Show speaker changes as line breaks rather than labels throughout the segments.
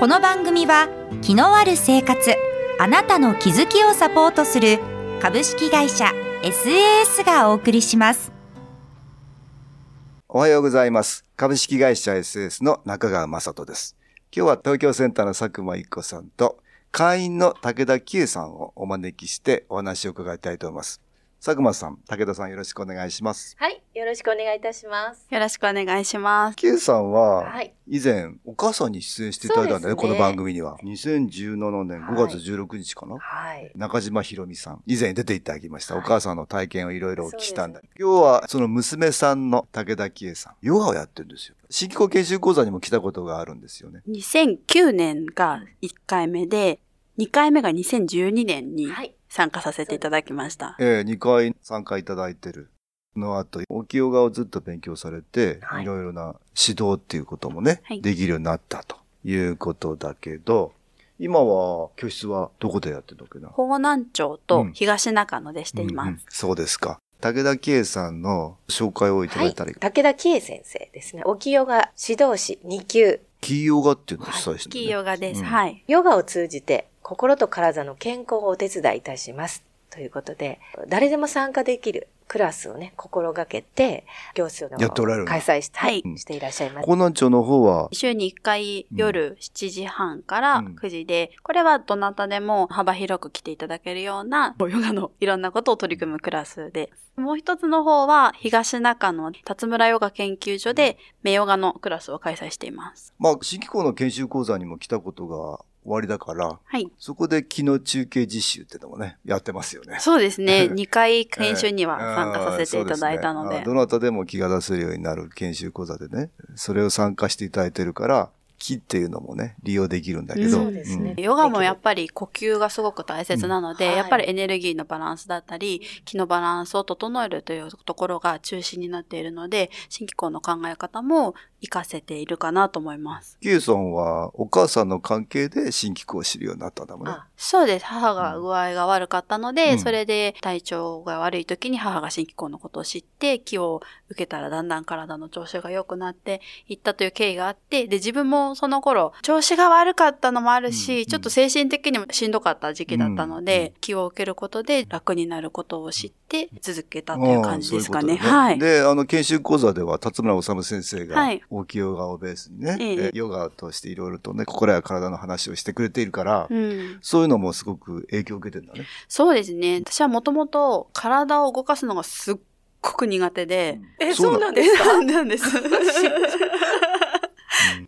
この番組は気のある生活あなたの気づきをサポートする株式会社 SAS がお送りします。
おはようございます。株式会社 SAS の中川雅人です。今日は東京センターの佐久間一子さんと会員の武田久さんをお招きしてお話を伺いたいと思います。佐久間さん、武田さんよろしくお願いします。
はい、よろしくお願いいたします。
よろしくお願いします。
Q さんは、以前、お母さんに出演していただいたんだね、ねこの番組には。2017年5月16日かな。はい。中島ひろみさん、以前出ていただきました。はい、お母さんの体験をいろいろお聞きしたんだ。今日は、その娘さんの武田喜恵さん、ヨガをやってるんですよ。新機構研修講座にも来たことがあるんですよね。
2009年が1回目で、2回目が2012年に、はい参加させていただきました。
ええー、2回参加いただいてる。の後、沖ヨガをずっと勉強されて、はい、いろいろな指導っていうこともね、はい、できるようになったということだけど、今は教室はどこでやってるのかな？
方南町と東中野でしています。うんうんうん、
そうですか。武田圭さんの紹介をいただいたら、はい、
武田圭先生ですね。沖ヨガ指導士2級。
キーヨガっていうのを主催して
る、ね、キーヨガです、うん。はい。
ヨガを通じて心と体の健康をお手伝いいたします。ということで、誰でも参加できるクラスをね、心がけて、教室を開催して、はい、していらっしゃいます。
江南町の方は？
週に1回夜7時半から9時で、うん、これはどなたでも幅広く来ていただけるような、ヨガのいろんなことを取り組むクラスで、もう一つの方は東中野辰村ヨガ研究所で、名ヨガのクラスを開催しています。
まあ、新機構の研修講座にも来たことが終わりだから、はい。そこで昨日中継実習っていうのもね、やってますよね。
そうですね。2回研修には参加させていただいたので。
えー、でね、どなたでも気が出せるようになる研修講座でね、それを参加していただいてるから、気っていうのもね、利用できるんだけど。そうです
ね、うん。ヨガもやっぱり呼吸がすごく大切なので、うんはい、やっぱりエネルギーのバランスだったり、気のバランスを整えるというところが中心になっているので、新機構の考え方も活かせているかなと思います。
キューソンはお母さんの関係で新機構を知るようになったんだもんね。
そうです。母が具合が悪かったので、うん、それで体調が悪い時に母が新機構のことを知って、気を受けたらだんだん体の調子が良くなっていったという経緯があって、で、自分もその頃、調子が悪かったのもあるし、うんうん、ちょっと精神的にもしんどかった時期だったので、うんうん、気を受けることで楽になることを知って続けたという感じですかね。ううね
はい。で、あの、研修講座では、辰村治先生が、大きいヨガをベースにね、ええ、ヨガとしていろいろとね、心や体の話をしてくれているから、うん、そういうのもすごく影響を受けてるんだね。
そうですね。私はもともと体を動かすのがすっごく苦手で。
うん、え、そうなんですか
そうなんです。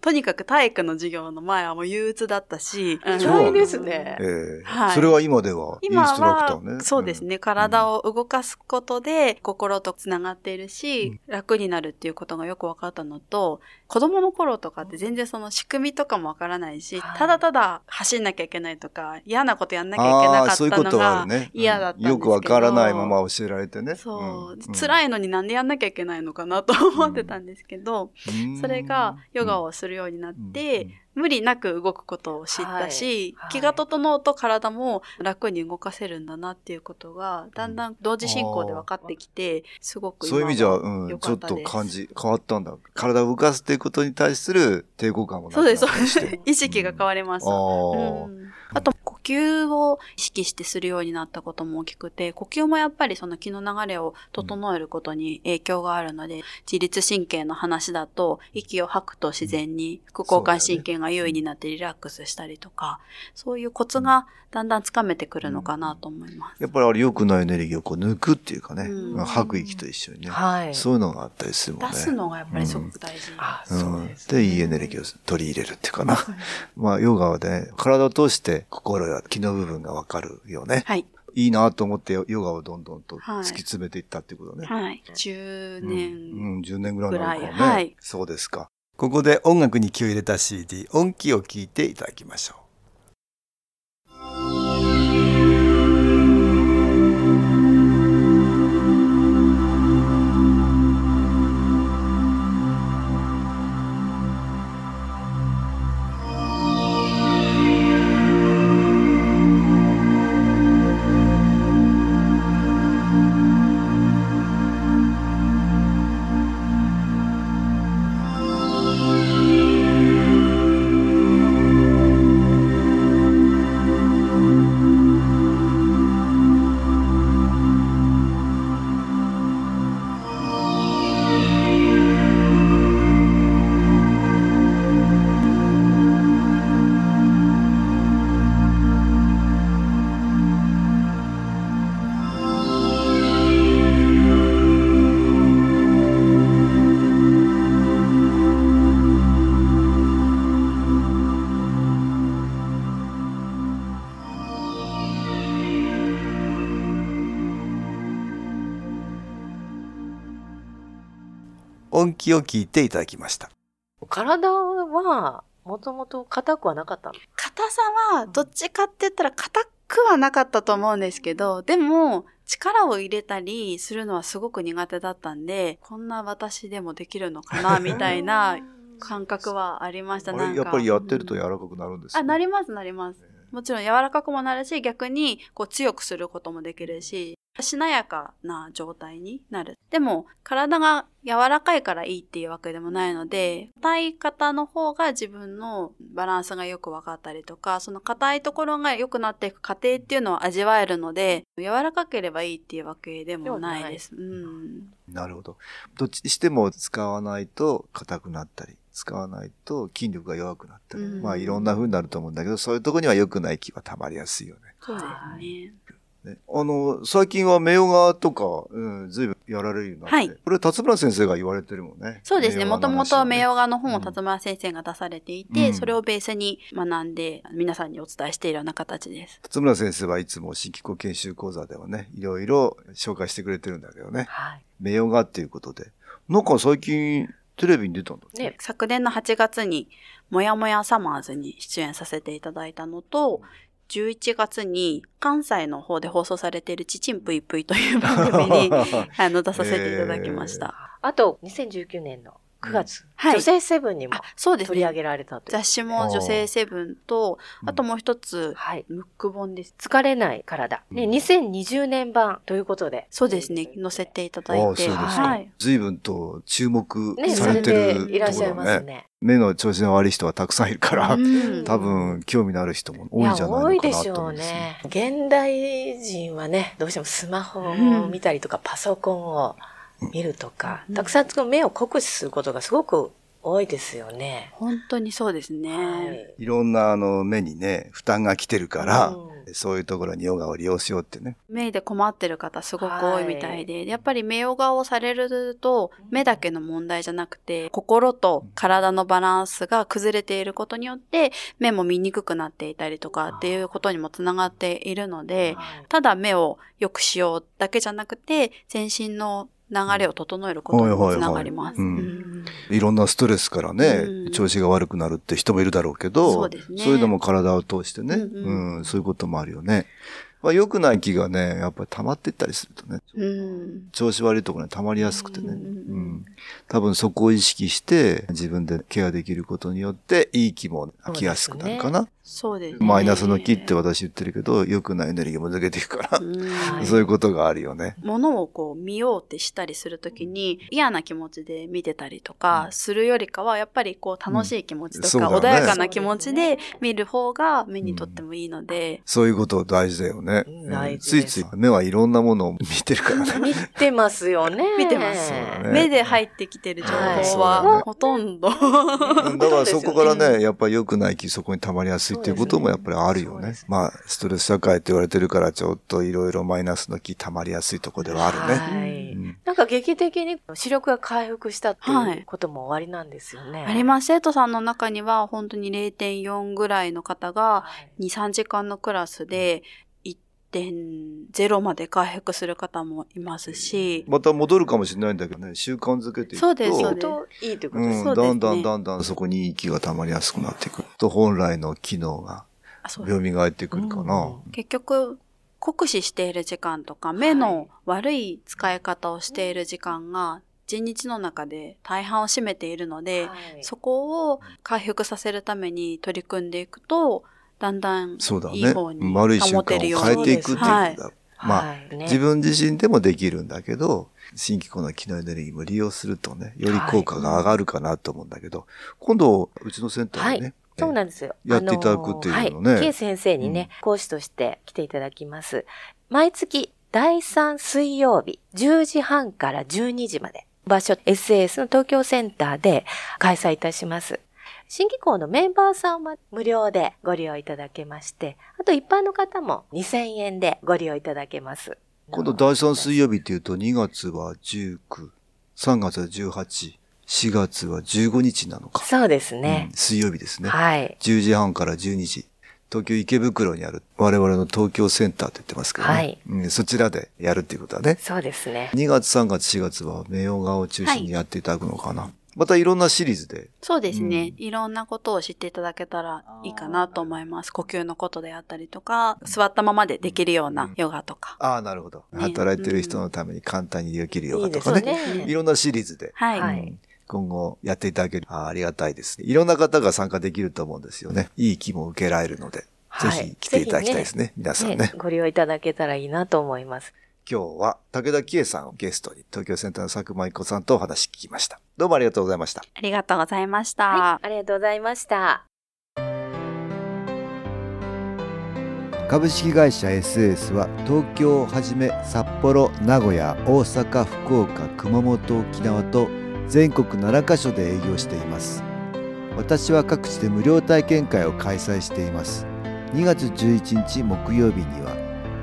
とにかく体育の授業の前はもう憂鬱だったし。
辛いですね。
えーはい、それは今ではインストラクターね。
そうですね。体を動かすことで心とつながっているし、うん、楽になるっていうことがよく分かったのと、子供の頃とかって全然その仕組みとかもわからないし、はい、ただただ走んなきゃいけないとか、嫌なことやんなきゃいけなかったのが嫌だったんですけど、
よくわからないまま教えられてね。
そう、うん、辛いのになんでやんなきゃいけないのかなと思ってたんですけど、それがヨガをするようになって、無理なく動くことを知ったし、はい、気が整うと体も楽に動かせるんだなっていうことが、だんだん同時進行で分かってきて、すごく
そういう意味じゃ、うん、ちょっと感じ、変わったんだ。体を動かすっていうことに対する抵抗感も
そうです、そうです。意識が変わります。うん、吸を意識してするようになったことも大きくて、呼吸もやっぱりその気の流れを整えることに影響があるので、自律神経の話だと、息を吐くと自然に副交感神経がが優位になってリラックスしたりとか、そういうコツがだんだんつかめてくるのかなと思います。
やっぱりあれ良くないエネルギーをこう抜くっていうかね、うん、吐く息と一緒にね、はい、そういうのがあったりするもんね。
出すのがやっぱりすごく大事。
うん、うん、で、いいエネルギーを取り入れるっていうかな。まあ、ヨガはね、体を通して心や気の部分がわかるよね。はい。いいなと思ってヨガをどんどんと突き詰めていったってことね。
はい。10年。
うん、うん、10年ぐらいなのかね。はい。そうですか。ここで音楽に気を入れた CD 音気を聞いていただきましょう音気を聞いていただきました。
体は、もともと硬くはなかったの？
硬さは、どっちかって言ったら硬くはなかったと思うんですけど、でも、力を入れたりするのはすごく苦手だったんで、こんな私でもできるのかな、みたいな 感覚はありました。
なんかやっぱりやってると柔らかくなるんですか、
あ、なります、なります。もちろん柔らかくもなるし、逆にこう強くすることもできるし、しなやかな状態になる。でも、体が柔らかいからいいっていうわけでもないので、硬い方の方が自分のバランスがよく分かったりとか、その硬いところが良くなっていく過程っていうのを味わえるので、柔らかければいいっていうわけでもないです。うん、
なるほど。どっちにしても使わないと硬くなったり。使わないと筋力が弱くなったり、うん、まあいろんな風になると思うんだけど、そういうとこには良くない気は溜まりやすいよね。
そうですね。
ね。あの、最近は名画とか、うん、ずいぶんやられるようになって。はい。これ、辰村先生が言われてるもんね。
そうですね。もともと名画の本を辰村先生が出されていて、うん、それをベースに学んで、皆さんにお伝えしているような形です。
辰村先生はいつも新機構研修講座ではね、いろいろ紹介してくれてるんだけどね。はい。名画っていうことで。なんか最近、テレビに出たんだ
ね。昨年の8月に、もやもやサマーズに出演させていただいたのと、11月に関西の方で放送されているちちんぷいぷいという番組に あの出させていただきました。
あと、2019年の9月、うん、女性セブンにも取り上げられたと、
ね、雑誌も女性セブンと、あともう一つ、はい、ムック本です。
疲れない体。ね、2020年版ということで。
そうですね、載せていただいて。は
い。随分と注目されてる、
ね、いらっしゃいますね。
目の調子の悪い人はたくさんいるから、うん、多分興味のある人も多いんじゃないのかなと思います、ね、多いでしょうね。
現代人はね、どうしてもスマホを見たりとか、パソコンを見るとか、たくさん目を酷使することがすごく多いですよね。
本当にそうですね。は
い、いろんなあの目にね、負担が来てるから、うん。そういうところにヨガを利用しようってね。
目で困ってる方すごく多いみたいで、はい、やっぱり目ヨガをされると、目だけの問題じゃなくて、心と体のバランスが崩れていることによって、目も見にくくなっていたりとかっていうことにもつながっているので、ただ目を良くしようだけじゃなくて、全身の流れを整えることにもつながります。
いろんなストレスからね、うん、調子が悪くなるって人もいるだろうけど、そうそういうのも体を通してね、うん、うん、そういうこともあるよね。まあ、良くない気がね、やっぱり溜まっていったりするとね、うん、調子悪いところに溜まりやすくてね、うん、多分そこを意識して自分でケアできることによっていい気も来やすくなるかな。
そうです、ね、
マイナスの気って私言ってるけど、良くないエネルギーも抜けていくから、そういうことがあるよね。
ものをこう見ようってしたりするときに嫌な気持ちで見てたりとかするよりかは、やっぱりこう楽しい気持ちとか、穏やかな気持ちで見る方が目にとってもいいので。
そういうこと大事だよね。ついつい目はいろんなものを見てるからね。
見てますよね。
見てます。目で入ってきてる情報はほとんど。だ
からそこから ね、やっぱり良くない気そこに溜まりやすいっていうこともやっぱりあるよね。ねまあ、ストレス社会って言われてるからちょっといろいろマイナスの気溜まりやすいとこではあるね。はい。
うん、なんか劇的に視力が回復したっていうことも終わりなんですよね。
はい、あります。生徒さんの中には本当に0.4ぐらいの方が2、3時間のクラスで1.0まで回復する方もいますし。
また戻るかもしれないんだけどね、習慣づけていくと。そうです、そう
です。いいってことです、
うん、だんだんだんだんそこに息が溜まりやすくなっていくと、本来の機能が蘇ってくるかな。
うん、結局、酷使している時間とか、目の悪い使い方をしている時間が、一日の中で大半を占めているので、はい、そこを回復させるために取り組んでいくと、だんだんいい方に保てるように。
変えていくっていうことだ。まあ、はいね、自分自身でもできるんだけど、新機構の機能エネルギーも利用するとね、より効果が上がるかなと思うんだけど、はい、今度、うちのセンターでね、はい
そうなんですよ。
やっていただくっていうのね。
はい。K 先生にね、うん、講師として来ていただきます。毎月第3水曜日、10時半から12時まで、場所 SAS の東京センターで開催いたします。新機構のメンバーさんは無料でご利用いただけまして、あと一般の方も2000円でご利用いただけます。
今度第3水曜日っていうと2月は19、3月は18、4月は15日なのか。
そうですね、
うん、水曜日ですね。
はい。
10時半から12時。東京池袋にある我々の東京センターと言ってますけどね。はい、うん。そちらでやるっていうことはね。
そうですね。
2月、3月、4月は名誉画を中心にやっていただくのかな。はいまたいろんなシリーズで。
そうですね、うん、いろんなことを知っていただけたらいいかなと思います。呼吸のことであったりとか、座ったままでできるようなヨガとか。
うん、ああ、なるほど、ね、働いてる人のために簡単にできるヨガとかね。いいねいろんなシリーズで。
はい。
うん今後やっていただけるあありがたいですね。いろんな方が参加できると思うんですよね。いい気も受けられるので、はい、ぜひ来ていただきたいですね。ね皆さんね、ね、
ご利用いただけたらいいなと思います。
今日は武田紀恵さんをゲストに東京センターの佐久間一子さんとお話聞きました。どうもありがとうございました。
ありがとうございました。
はい、ありがとうございました。
株式会社 SS は東京をはじめ札幌、名古屋、大阪、福岡、熊本、沖縄と全国7カ所で営業しています。私は各地で無料体験会を開催しています。2月11日木曜日には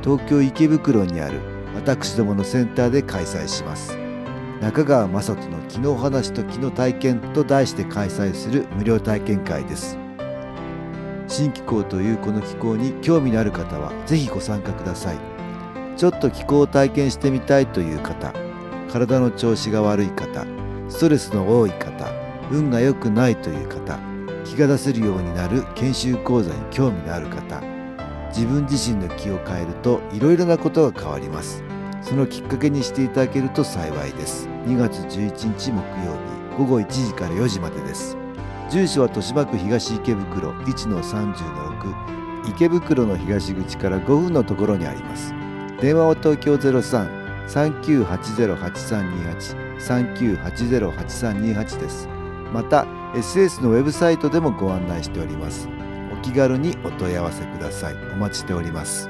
東京池袋にある私どものセンターで開催します中川雅人の「気の話と気の体験」と題して開催する無料体験会です。新気候というこの気候に興味のある方は是非ご参加ください。ちょっと気候を体験してみたいという方体の調子が悪い方ストレスの多い方運が良くないという方気が出せるようになる研修講座に興味のある方自分自身の気を変えるといろいろなことが変わります。そのきっかけにしていただけると幸いです。2月11日木曜日午後1時から4時までです。住所は豊島区東池袋1-30-6池袋の東口から5分のところにあります。電話は東京03-3980-8328 3980-8328です。また SS のウェブサイトでもご案内しております。お気軽にお問い合わせください。お待ちしております。